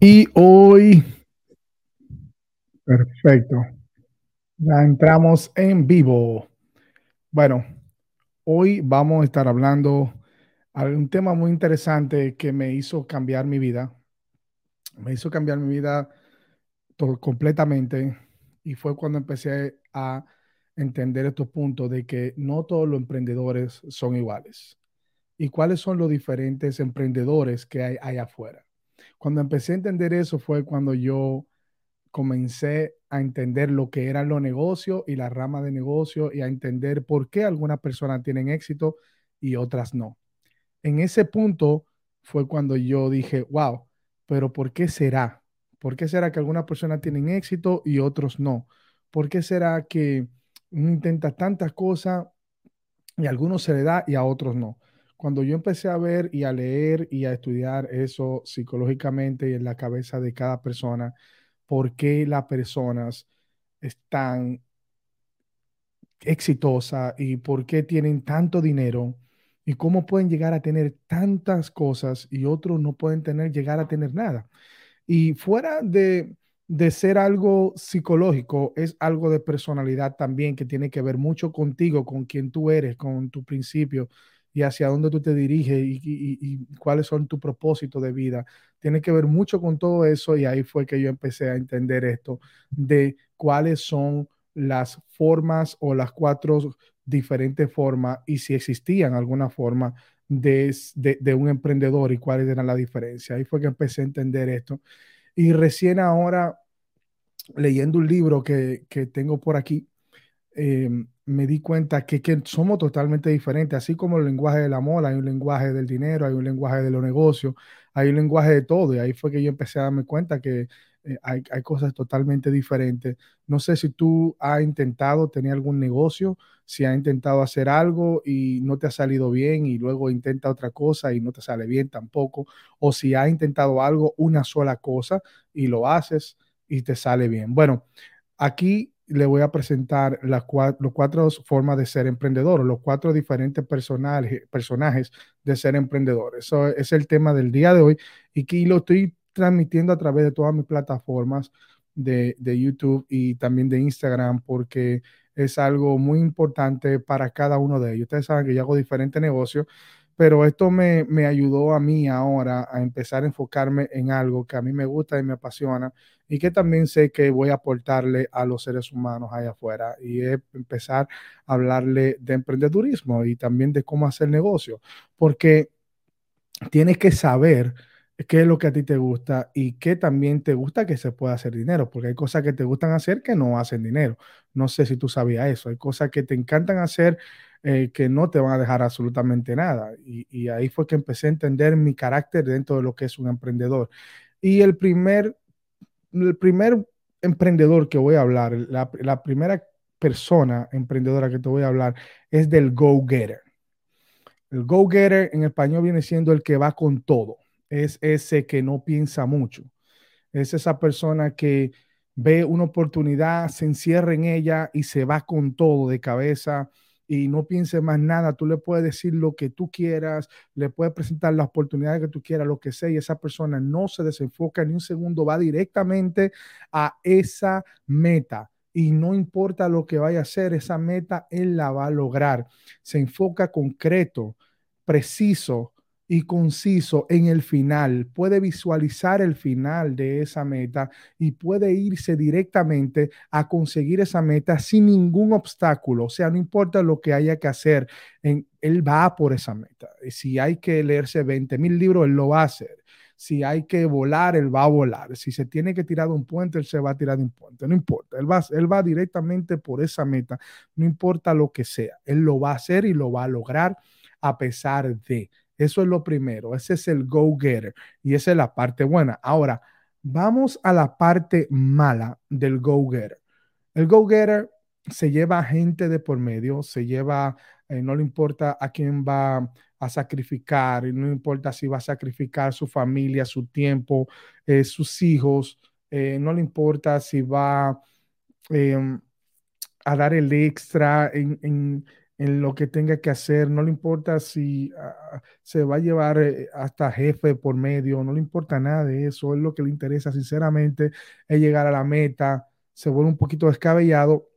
Y hoy, perfecto, ya entramos en vivo. Bueno, hoy vamos a estar hablando de un tema muy interesante que me hizo cambiar mi vida. Me hizo cambiar mi vida completamente y fue cuando empecé a entender estos puntos de que no todos los emprendedores son iguales. ¿Y cuáles son los diferentes emprendedores que hay allá afuera? Cuando empecé a entender eso fue cuando yo comencé a entender lo que eran los negocios y la rama de negocio y a entender por qué algunas personas tienen éxito y otras no. En ese punto fue cuando yo dije, wow, pero ¿por qué será? ¿Por qué será que algunas personas tienen éxito y otros no? ¿Por qué será que uno intenta tantas cosas y a algunos se le da y a otros no? Cuando yo empecé a ver y a leer y a estudiar eso psicológicamente y en la cabeza de cada persona, por qué las personas están exitosas y por qué tienen tanto dinero y cómo pueden llegar a tener tantas cosas y otros no pueden tener, llegar a tener nada. Y fuera de, de ser algo psicológico, es algo de personalidad también que tiene que ver mucho contigo, con quien tú eres, con tu principio y hacia dónde tú te diriges y, cuáles son tus propósitos de vida. Tiene que ver mucho con todo eso y ahí fue que yo empecé a entender esto de cuáles son las formas o las cuatro diferentes formas y si existían alguna forma de, de, un emprendedor y cuáles eran la diferencia. Ahí fue que empecé a entender esto. Y recién ahora, leyendo un libro que, que tengo por aquí, eh, me di cuenta que, que, somos totalmente diferentes, así como el lenguaje del amor, hay un lenguaje del dinero, hay un lenguaje de los negocios, hay un lenguaje de todo, y ahí fue que yo empecé a darme cuenta que eh, hay, hay, cosas totalmente diferentes. No sé si tú has intentado tener algún negocio, si has intentado hacer algo y no te ha salido bien y luego intenta otra cosa y no te sale bien tampoco, o si has intentado algo, una sola cosa y lo haces y te sale bien. Bueno, aquí le voy a presentar las cuatro, cuatro formas de ser emprendedor, los cuatro diferentes personajes, personajes de ser emprendedor. Eso es el tema del día de hoy y que lo estoy transmitiendo a través de todas mis plataformas de, de YouTube y también de Instagram porque es algo muy importante para cada uno de ellos. Ustedes saben que yo hago diferentes negocios pero esto me, me, ayudó a mí ahora a empezar a enfocarme en algo que a mí me gusta y me apasiona y que también sé que voy a aportarle a los seres humanos allá afuera y es empezar a hablarle de emprendedurismo y también de cómo hacer negocio, porque tienes que saber qué es lo que a ti te gusta y qué también te gusta que se pueda hacer dinero, porque hay cosas que te gustan hacer que no hacen dinero. No sé si tú sabías eso, hay cosas que te encantan hacer eh, que no te van a dejar absolutamente nada. Y, ahí fue que empecé a entender mi carácter dentro de lo que es un emprendedor. Y el primer, el primer emprendedor que voy a hablar, la, la primera persona emprendedora que te voy a hablar es del go-getter. El go-getter en español viene siendo el que va con todo. Es ese que no piensa mucho. Es esa persona que ve una oportunidad, se encierra en ella y se va con todo de cabeza y no piense más nada, tú le puedes decir lo que tú quieras, le puedes presentar las oportunidades que tú quieras, lo que sea, y esa persona no se desenfoca ni un segundo, va directamente a esa meta. Y no importa lo que vaya a hacer, esa meta él la va a lograr. Se enfoca concreto, preciso, y conciso en el final, puede visualizar el final de esa meta y puede irse directamente a conseguir esa meta sin ningún obstáculo. O sea, no importa lo que haya que hacer, él va por esa meta. Si hay que leerse 20 mil libros, él lo va a hacer. Si hay que volar, él va a volar. Si se tiene que tirar de un puente, él se va a tirar de un puente. No importa. Él va, él va directamente por esa meta. No importa lo que sea. Él lo va a hacer y lo va a lograr a pesar de. Eso es lo primero. Ese es el go-getter y esa es la parte buena. Ahora, vamos a la parte mala del go-getter. El go-getter se lleva gente de por medio, se lleva, eh, no le importa a quién va a sacrificar, no importa si va a sacrificar su familia, su tiempo, eh, sus hijos, eh, no le importa si va em, a dar el extra en lo que tenga que hacer, no le importa si uh, se va a llevar eh, hasta jefe por medio, no le importa nada de eso, es lo que le interesa sinceramente, es llegar a la meta, se vuelve un poquito descabellado.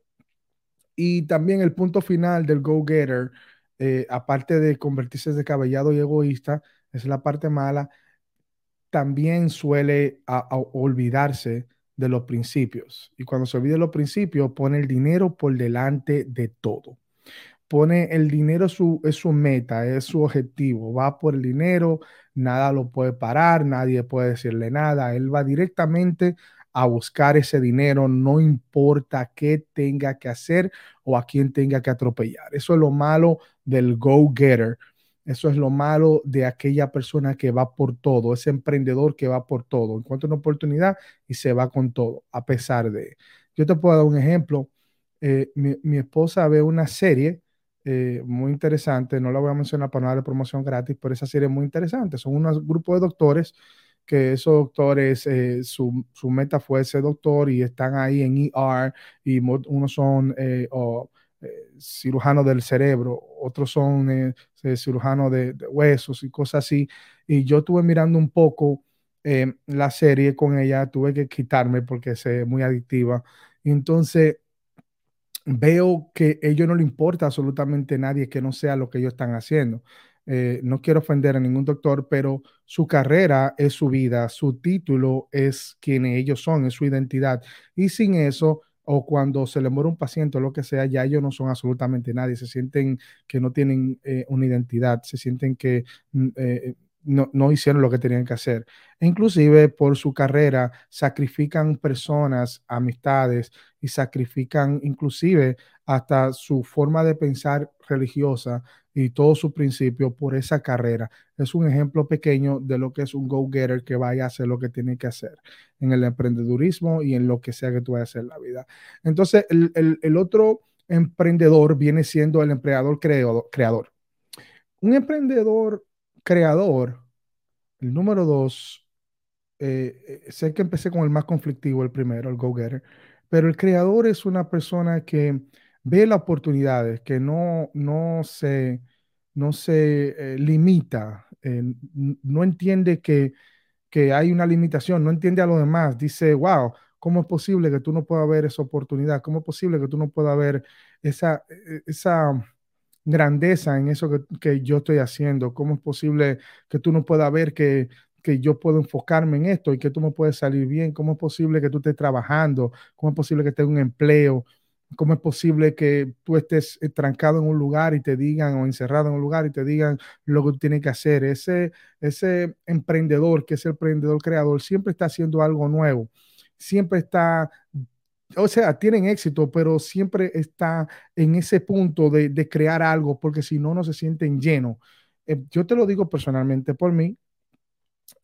Y también el punto final del go-getter, eh, aparte de convertirse descabellado y egoísta, es la parte mala, también suele olvidarse de los principios. Y cuando se olvida de los principios, pone el dinero por delante de todo pone el dinero su, es su meta, es su objetivo, va por el dinero, nada lo puede parar, nadie puede decirle nada, él va directamente a buscar ese dinero, no importa qué tenga que hacer o a quién tenga que atropellar. Eso es lo malo del go-getter. Eso es lo malo de aquella persona que va por todo, ese emprendedor que va por todo, encuentra una oportunidad y se va con todo, a pesar de. Yo te puedo dar un ejemplo. Eh, mi, mi esposa ve una serie eh, muy interesante. No la voy a mencionar para no darle promoción gratis, pero esa serie es muy interesante. Son un grupo de doctores que esos doctores, eh, su, su, meta fue ser doctor y están ahí en ER y unos son eh, cirujanos del cerebro, otros son cirujanos de, de, huesos y cosas así. Y yo estuve mirando un poco la serie con ella, tuve que quitarme porque es muy adictiva. Entonces, veo que a ellos no le importa absolutamente nadie que no sea lo que ellos están haciendo. Eh, no quiero ofender a ningún doctor, pero su carrera es su vida, su título es quien ellos son, es su identidad. Y sin eso, o cuando se le muere un paciente o lo que sea, ya ellos no son absolutamente nadie, se sienten que no tienen eh, una identidad, se sienten que mm, eh, no, hicieron lo que tenían que hacer. E inclusive por su carrera sacrifican personas, amistades y sacrifican inclusive hasta su forma de pensar religiosa y todo su principio por esa carrera. Es un ejemplo pequeño de lo que es un go-getter que vaya a hacer lo que tiene que hacer en el emprendedurismo y en lo que sea que tú vayas a hacer en la vida. Entonces, el otro emprendedor viene siendo el empleador creador. Un emprendedor creador, el número dos, eh, eh, sé que empecé con el más conflictivo, el primero, el go-getter, pero el creador es una persona que ve las oportunidades, que no, no se, no se eh, limita, no entiende que, que hay una limitación, no entiende a lo demás, dice, wow, ¿cómo es posible que tú no puedas ver esa oportunidad? ¿Cómo es posible que tú no puedas ver esa, e, esa grandeza en eso que, que, yo estoy haciendo? ¿Cómo es posible que tú no puedas ver que, que yo puedo enfocarme en esto y que tú me puedes salir bien? ¿Cómo es posible que tú estés trabajando? ¿Cómo es posible que tengas un empleo? ¿Cómo es posible que tú estés eh, trancado en un lugar y te digan, o encerrado en un lugar y te digan lo que tú tienes que hacer? Ese, ese emprendedor, que es el emprendedor creador, siempre está haciendo algo nuevo, siempre está o sea, tienen éxito, pero siempre está en ese punto de, crear algo, porque si no, no se sienten llenos. Eh, yo te lo digo personalmente por mí,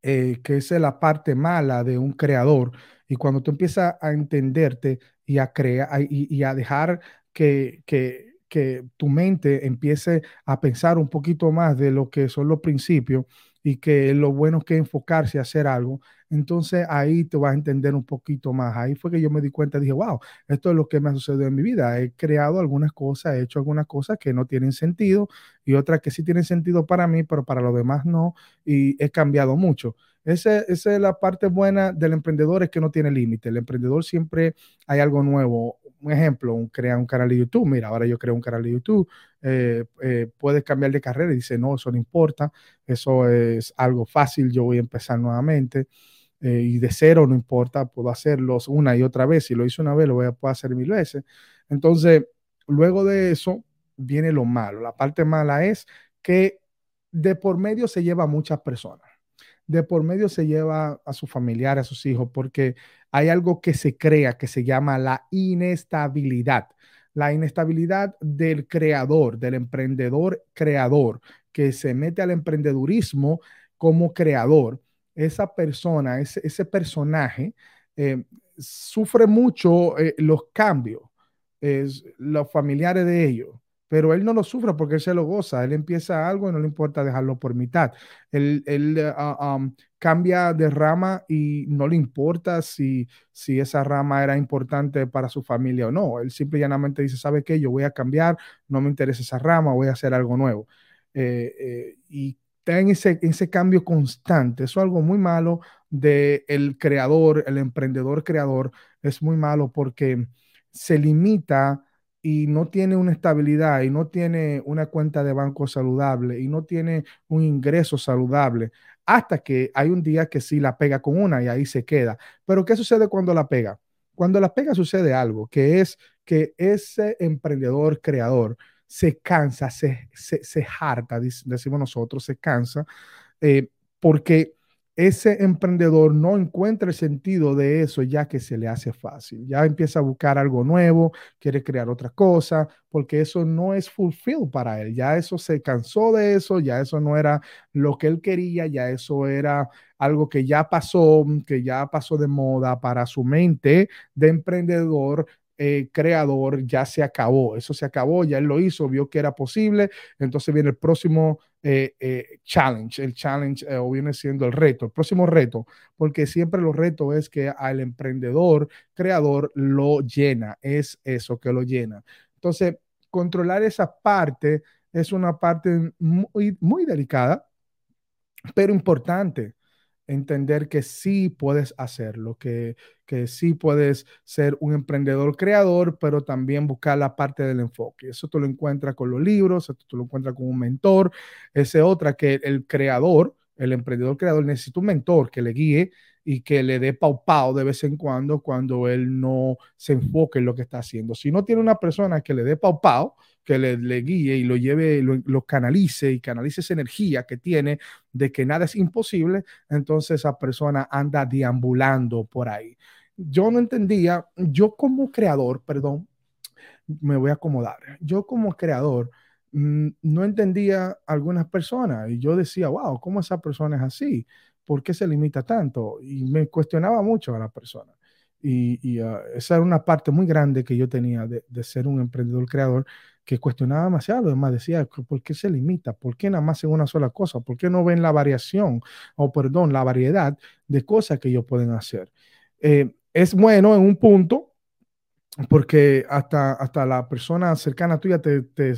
eh, que es la parte mala de un creador. Y cuando tú empiezas a entenderte y a crear y, a dejar que, que tu mente empiece a pensar un poquito más de lo que son los principios, y que lo bueno que enfocarse a hacer algo, entonces ahí te vas a entender un poquito más. Ahí fue que yo me di cuenta, dije, wow, esto es lo que me ha sucedido en mi vida. He creado algunas cosas, he hecho algunas cosas que no tienen sentido y otras que sí tienen sentido para mí, pero para los demás no, y he cambiado mucho. Ese, esa es la parte buena del emprendedor, es que no tiene límite. El emprendedor siempre hay algo nuevo. Un ejemplo, un, crea un canal de YouTube. Mira, ahora yo creo un canal de YouTube. Eh, eh, puedes cambiar de carrera y dice, no, eso no importa. Eso es algo fácil. Yo voy a empezar nuevamente. Eh, y de cero no importa, puedo hacerlo una y otra vez. Si lo hice una vez, lo voy a poder hacer mil veces. Entonces, luego de eso viene lo malo. La parte mala es que de por medio se lleva a muchas personas de por medio se lleva a su familiar, a sus hijos, porque hay algo que se crea que se llama la inestabilidad. La inestabilidad del creador, del emprendedor creador, que se mete al emprendedurismo como creador. Esa persona, ese, personaje, eh, sufre mucho eh, los cambios, los familiares de ellos pero él no lo sufre porque él se lo goza. Él empieza algo y no le importa dejarlo por mitad. Él, él uh, um, cambia de rama y no le importa si, si esa rama era importante para su familia o no. Él simple y llanamente dice, ¿sabe qué? Yo voy a cambiar, no me interesa esa rama, voy a hacer algo nuevo. Eh, eh, y está en ese, ese cambio constante. Eso es algo muy malo del el creador, el emprendedor creador. Es muy malo porque se limita y no tiene una estabilidad y no tiene una cuenta de banco saludable y no tiene un ingreso saludable hasta que hay un día que sí la pega con una y ahí se queda. Pero ¿qué sucede cuando la pega? Cuando la pega sucede algo, que es que ese emprendedor creador se cansa, se, se, harta, decimos nosotros, se cansa, eh, porque ese emprendedor no encuentra el sentido de eso ya que se le hace fácil. Ya empieza a buscar algo nuevo, quiere crear otra cosa, porque eso no es fulfill para él. Ya eso se cansó de eso, ya eso no era lo que él quería, ya eso era algo que ya pasó, que ya pasó de moda para su mente de emprendedor eh, creador ya se acabó. Eso se acabó, ya él lo hizo, vio que era posible. Entonces viene el próximo eh, eh, challenge, el challenge o viene siendo el reto, el próximo reto, porque siempre los retos es que al emprendedor creador lo llena, es eso que lo llena. Entonces, controlar esa parte es una parte muy, muy delicada, pero importante entender que sí puedes hacerlo, que, que sí puedes ser un emprendedor creador, pero también buscar la parte del enfoque. Eso tú lo encuentras con los libros, eso tú lo encuentras con un mentor, ese otra que el creador, el emprendedor creador necesita un mentor que le guíe y que le dé pau pau de vez en cuando cuando él no se enfoque en lo que está haciendo. Si no tiene una persona que le dé pau pau, que le, le guíe y lo lleve, lo, lo, canalice y canalice esa energía que tiene de que nada es imposible, entonces esa persona anda deambulando por ahí. Yo no entendía, yo como creador, perdón, me voy a acomodar, yo como creador, mm, no entendía algunas personas y yo decía, wow, ¿cómo esa persona es así? ¿por qué se limita tanto? Y me cuestionaba mucho a la persona. Y, uh, esa era una parte muy grande que yo tenía de, ser un emprendedor creador que cuestionaba demasiado. Además, decía, ¿por qué se limita? ¿Por qué nada más en una sola cosa? ¿Por qué no ven la variación o, perdón, la variedad de cosas que ellos pueden hacer? Eh, es bueno en un punto, porque hasta, hasta la persona cercana tuya te, te,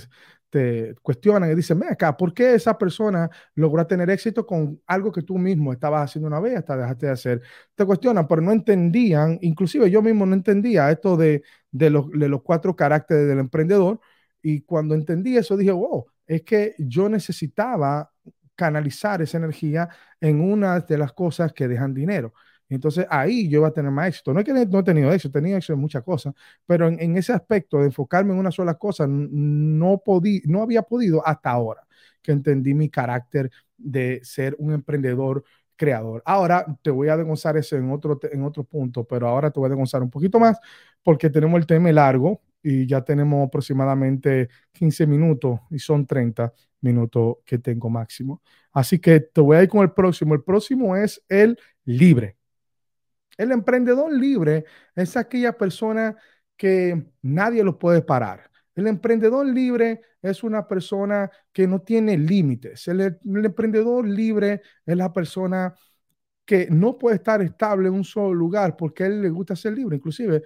te cuestionan y dicen, ven acá, ¿por qué esa persona logró tener éxito con algo que tú mismo estabas haciendo una vez hasta dejaste de hacer? Te cuestionan, pero no entendían, inclusive yo mismo no entendía esto de, de, los, de los cuatro caracteres del emprendedor y cuando entendí eso dije, wow, es que yo necesitaba canalizar esa energía en una de las cosas que dejan dinero. Entonces ahí yo iba a tener más éxito. No es que no he tenido éxito, he tenido éxito en muchas cosas, pero en, ese aspecto de enfocarme en una sola cosa, no, podí, no había podido hasta ahora que entendí mi carácter de ser un emprendedor creador. Ahora te voy a demonstrar eso en otro, en otro punto, pero ahora te voy a demonstrar un poquito más porque tenemos el tema largo y ya tenemos aproximadamente 15 minutos y son 30 minutos que tengo máximo. Así que te voy a ir con el próximo. El próximo es el libre. El emprendedor libre es aquella persona que nadie lo puede parar. El emprendedor libre es una persona que no tiene límites. El, emprendedor libre es la persona que no puede estar estable en un solo lugar porque a él le gusta ser libre. Inclusive,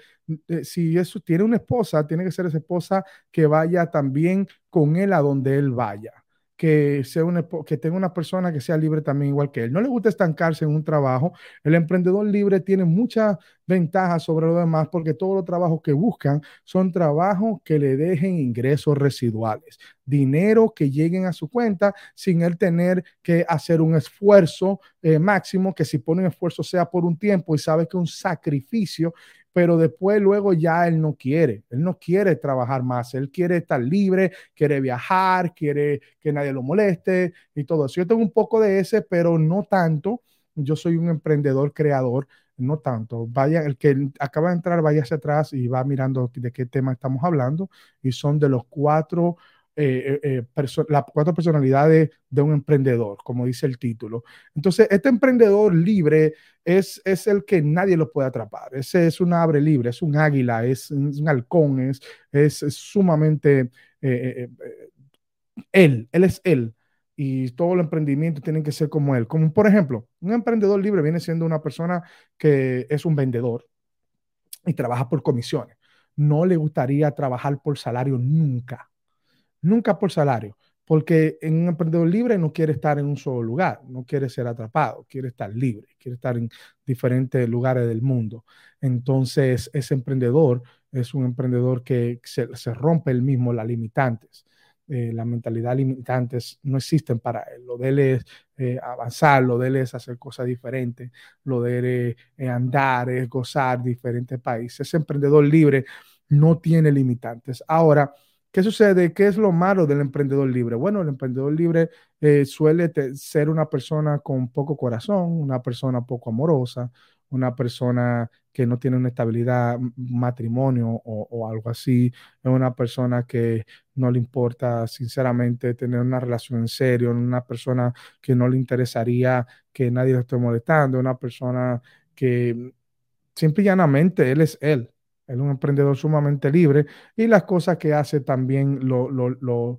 eh, si eso tiene una esposa, tiene que ser esa esposa que vaya también con él a donde él vaya que, sea que tenga una persona que sea libre también igual que él. No le gusta estancarse en un trabajo. El emprendedor libre tiene muchas ventajas sobre los demás porque todos los trabajos que buscan son trabajos que le dejen ingresos residuales, dinero que lleguen a su cuenta sin él tener que hacer un esfuerzo eh, máximo, que si pone un esfuerzo sea por un tiempo y sabe que un sacrificio pero después luego ya él no quiere, él no quiere trabajar más, él quiere estar libre, quiere viajar, quiere que nadie lo moleste y todo eso. Yo tengo un poco de ese, pero no tanto. Yo soy un emprendedor creador, no tanto. Vaya, el que acaba de entrar, vaya hacia atrás y va mirando de qué tema estamos hablando. Y son de los cuatro eh, eh, eh, las cuatro personalidades de un emprendedor, como dice el título. Entonces, este emprendedor libre es, es el que nadie lo puede atrapar. Ese es un abre libre, es un águila, es, un halcón, es, es, sumamente él, él es él. y todo el emprendimiento tiene que ser como él. Como por ejemplo, un emprendedor libre viene siendo una persona que es un vendedor y trabaja por comisiones. No le gustaría trabajar por salario nunca, nunca por salario, porque un emprendedor libre no quiere estar en un solo lugar, no quiere ser atrapado, quiere estar libre, quiere estar en diferentes lugares del mundo. Entonces, ese emprendedor es un emprendedor que se, rompe el mismo las limitantes eh, la mentalidad limitantes no existen para él. Lo de él es eh, avanzar, lo de él es hacer cosas diferentes, lo de él es eh, andar, es gozar diferentes países. Ese emprendedor libre no tiene limitantes. Ahora, ¿qué sucede? ¿Qué es lo malo del emprendedor libre? Bueno, el emprendedor libre suele ser una persona con poco corazón, una persona poco amorosa, una persona que no tiene una estabilidad, matrimonio o, algo así, es una persona que no le importa sinceramente tener una relación en serio, una persona que no le interesaría que nadie lo esté molestando, una persona que simple y llanamente él es él. Es un emprendedor sumamente libre y las cosas que hace también lo, lo, lo,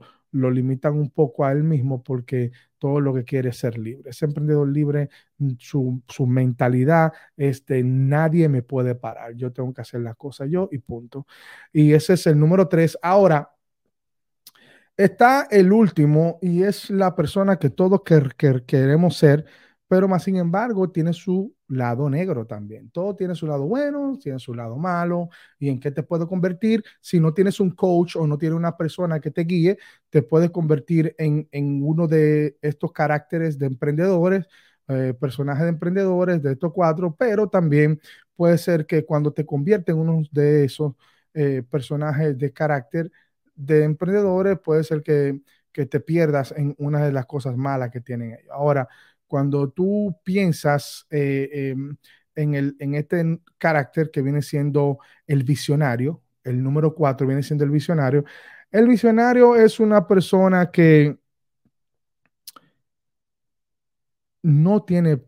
limitan un poco a él mismo porque todo lo que quiere es ser libre. Ese emprendedor libre, mm, su, su mentalidad es de nadie me puede parar, yo tengo que hacer las cosas yo y punto. Y ese es el número tres. Ahora, está el último y es la persona que todos queremos ser, pero más sin embargo tiene su lado negro también. Todo tiene su lado bueno, tiene su lado malo. ¿Y en qué te puede convertir? Si no tienes un coach o no tienes una persona que te guíe, te puede convertir en, uno de estos caracteres de emprendedores, eh, personajes de emprendedores de estos cuatro, pero también puede ser que cuando te convierte en uno de esos eh, personajes de carácter de emprendedores, puede ser que, que te pierdas en una de las cosas malas que tienen ellos. Ahora, cuando tú piensas eh, em, en, el, en este carácter que viene siendo el visionario, el número cuatro viene siendo el visionario, el visionario es una persona que no tiene,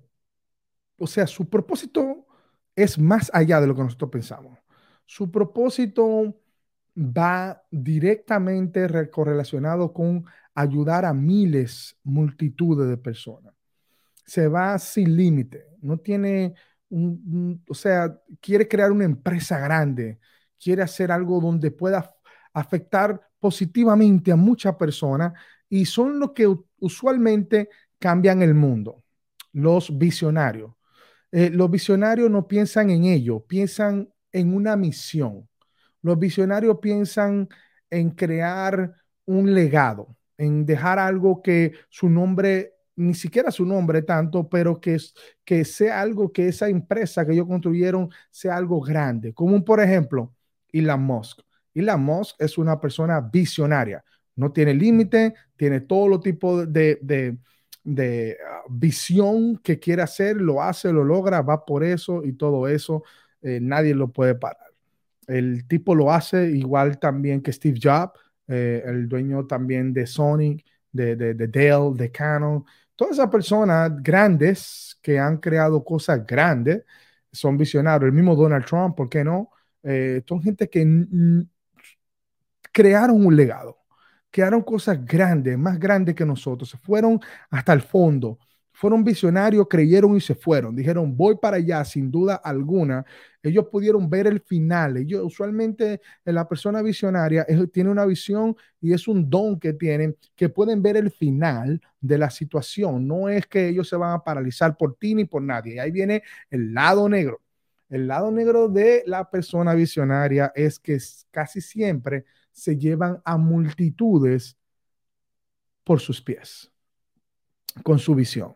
o sea, su propósito es más allá de lo que nosotros pensamos. Su propósito va directamente correlacionado con ayudar a miles, multitudes de personas se va sin límite, no tiene un, o sea, quiere crear una empresa grande, quiere hacer algo donde pueda afectar positivamente a muchas personas y son los que usualmente cambian el mundo, los visionarios. Eh, los visionarios no piensan en ello, piensan en una misión. Los visionarios piensan en crear un legado, en dejar algo que su nombre ni siquiera su nombre tanto, pero que, que sea algo que esa empresa que ellos construyeron sea algo grande, como por ejemplo Elon Musk. Elon Musk es una persona visionaria, no tiene límite, tiene todo lo tipo de, de, de ah, visión que quiere hacer, lo hace, lo logra, va por eso y todo eso, eh, nadie lo puede parar. El tipo lo hace igual también que Steve Jobs, eh, el dueño también de Sony, de, de, de Dell, de Canon, todas esas personas grandes que han creado cosas grandes son visionarios. El mismo Donald Trump, ¿por qué no? Eh, son gente que crearon un legado, crearon cosas grandes, más grandes que nosotros, se fueron hasta el fondo fueron visionarios, creyeron y se fueron. Dijeron, voy para allá, sin duda alguna. Ellos pudieron ver el final. Ellos, usualmente, la persona visionaria tiene una visión y es un don que tienen, que pueden ver el final de la situación. No es que ellos se van a paralizar por ti ni por nadie. Y ahí viene el lado negro. El lado negro de la persona visionaria es que casi siempre se llevan a multitudes por sus pies, con su visión.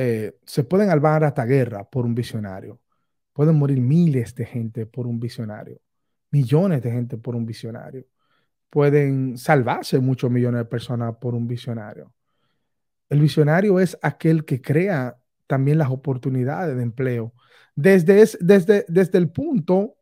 Eh, se pueden albar hasta guerra por un visionario. Pueden morir miles de gente por un visionario, millones de gente por un visionario. Pueden salvarse muchos millones de personas por un visionario. El visionario es aquel que crea también las oportunidades de empleo. Desde, desde, desde el punto,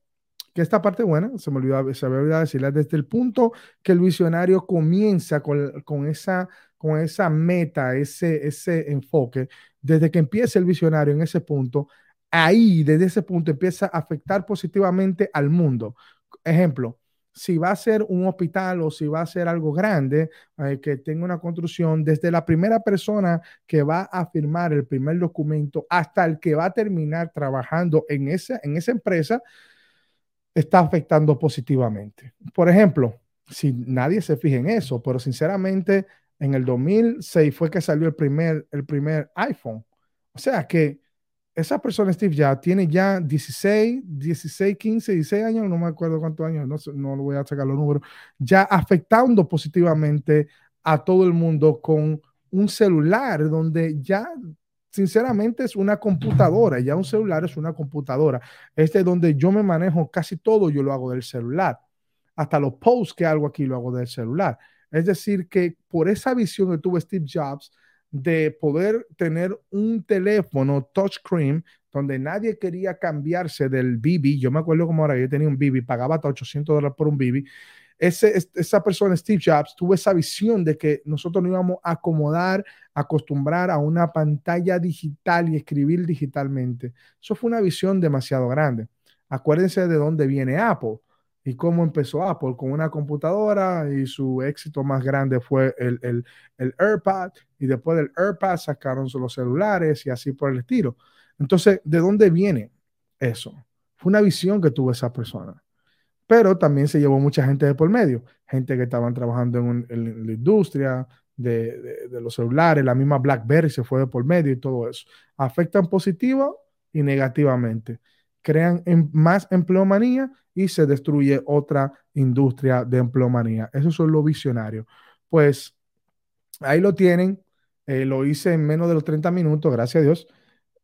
que esta parte buena, se me olvidó, se me olvidó decirla, desde el punto que el visionario comienza con, con esa con esa meta, ese, ese enfoque, desde que empieza el visionario en ese punto, ahí, desde ese punto, empieza a afectar positivamente al mundo. Ejemplo, si va a ser un hospital o si va a ser algo grande, eh, que tenga una construcción, desde la primera persona que va a firmar el primer documento hasta el que va a terminar trabajando en esa, en esa empresa, está afectando positivamente. Por ejemplo, si nadie se fija en eso, pero sinceramente en el 2006 fue que salió el primer, el primer iPhone. O sea que esa persona, Steve ya tiene ya 16, 16, 15, 16 años, no me acuerdo cuántos años, no, no voy a sacar los números, ya afectando positivamente a todo el mundo con un celular donde ya sinceramente es una computadora, ya un celular es una computadora. Este es donde yo me manejo casi todo, yo lo hago del celular. Hasta los posts que hago aquí lo hago del celular. Es decir, que por esa visión que tuvo Steve Jobs, de poder tener un teléfono touchscreen donde nadie quería cambiarse del BB. Yo me acuerdo como ahora yo tenía un BB, pagaba hasta 800 dólares por un BB. Esa persona, Steve Jobs, tuvo esa visión de que nosotros nos íbamos a acomodar, acostumbrar a una pantalla digital y escribir digitalmente. Eso fue una visión demasiado grande. Acuérdense de dónde viene Apple y cómo empezó Apple con una computadora y su éxito más grande fue el, el, el AirPad y después del AirPad sacaron los celulares y así por el estilo. Entonces, ¿de dónde viene eso? Fue una visión que tuvo esa persona. Pero también se llevó mucha gente de por medio, gente que estaban trabajando en, la industria de, de, los celulares, la misma BlackBerry se fue de por medio y todo eso. Afectan positivo y negativamente. Crean más empleomanía y se destruye otra industria de empleomanía. Esos son los visionarios. Pues ahí lo tienen. Eh, lo hice en menos de los 30 minutos, gracias a Dios.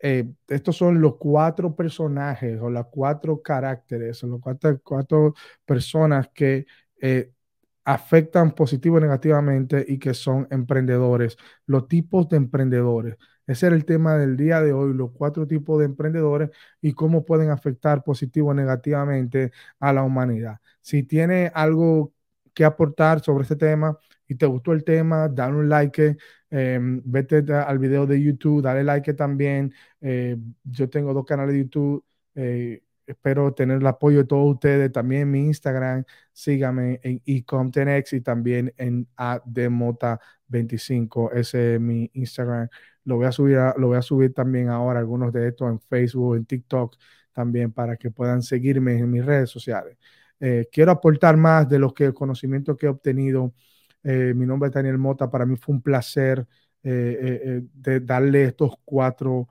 Eh, estos son los cuatro personajes o las cuatro caracteres, son las cuatro, cuatro personas que eh, afectan positivo y negativamente y que son emprendedores, los tipos de emprendedores. Ese era el tema del día de hoy, los cuatro tipos de emprendedores y cómo pueden afectar positivo o negativamente a la humanidad. Si tiene algo que aportar sobre este tema y te gustó el tema, dale un like, em, vete al video de YouTube, dale like también. Eh, yo tengo dos canales de YouTube. Eh, espero tener el apoyo de todos ustedes. También mi Instagram, sígame en ecomtenex y también en ademota25. Ese es mi Instagram. Lo voy a subir, lo voy a subir también ahora algunos de estos en Facebook, en TikTok también para que puedan seguirme en mis redes sociales. Eh, quiero aportar más de los que el conocimiento que he obtenido. Eh, mi nombre es Daniel Mota. Para mí fue un placer eh, darle estos cuatro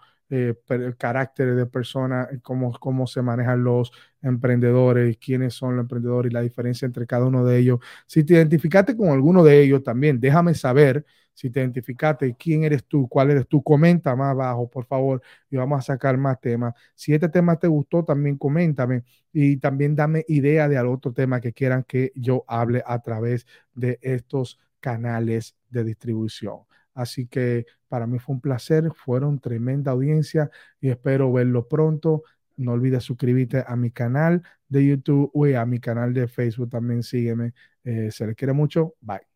caracteres de personas, cómo, cómo se manejan los emprendedores, quiénes son los emprendedores y la diferencia entre cada uno de ellos. Si te identificaste con alguno de ellos también, déjame saber si te identificaste, quién eres tú, cuál eres tú, comenta más abajo, por favor, y vamos a sacar más temas. Si este tema te gustó, también coméntame y también dame idea de algún otro tema que quieran que yo hable a través de estos canales de distribución. Así que para mí fue un placer, fueron tremenda audiencia y espero verlo pronto. No olvides suscribirte a mi canal de YouTube y a mi canal de Facebook también sígueme. Eh, se les quiere mucho. Bye.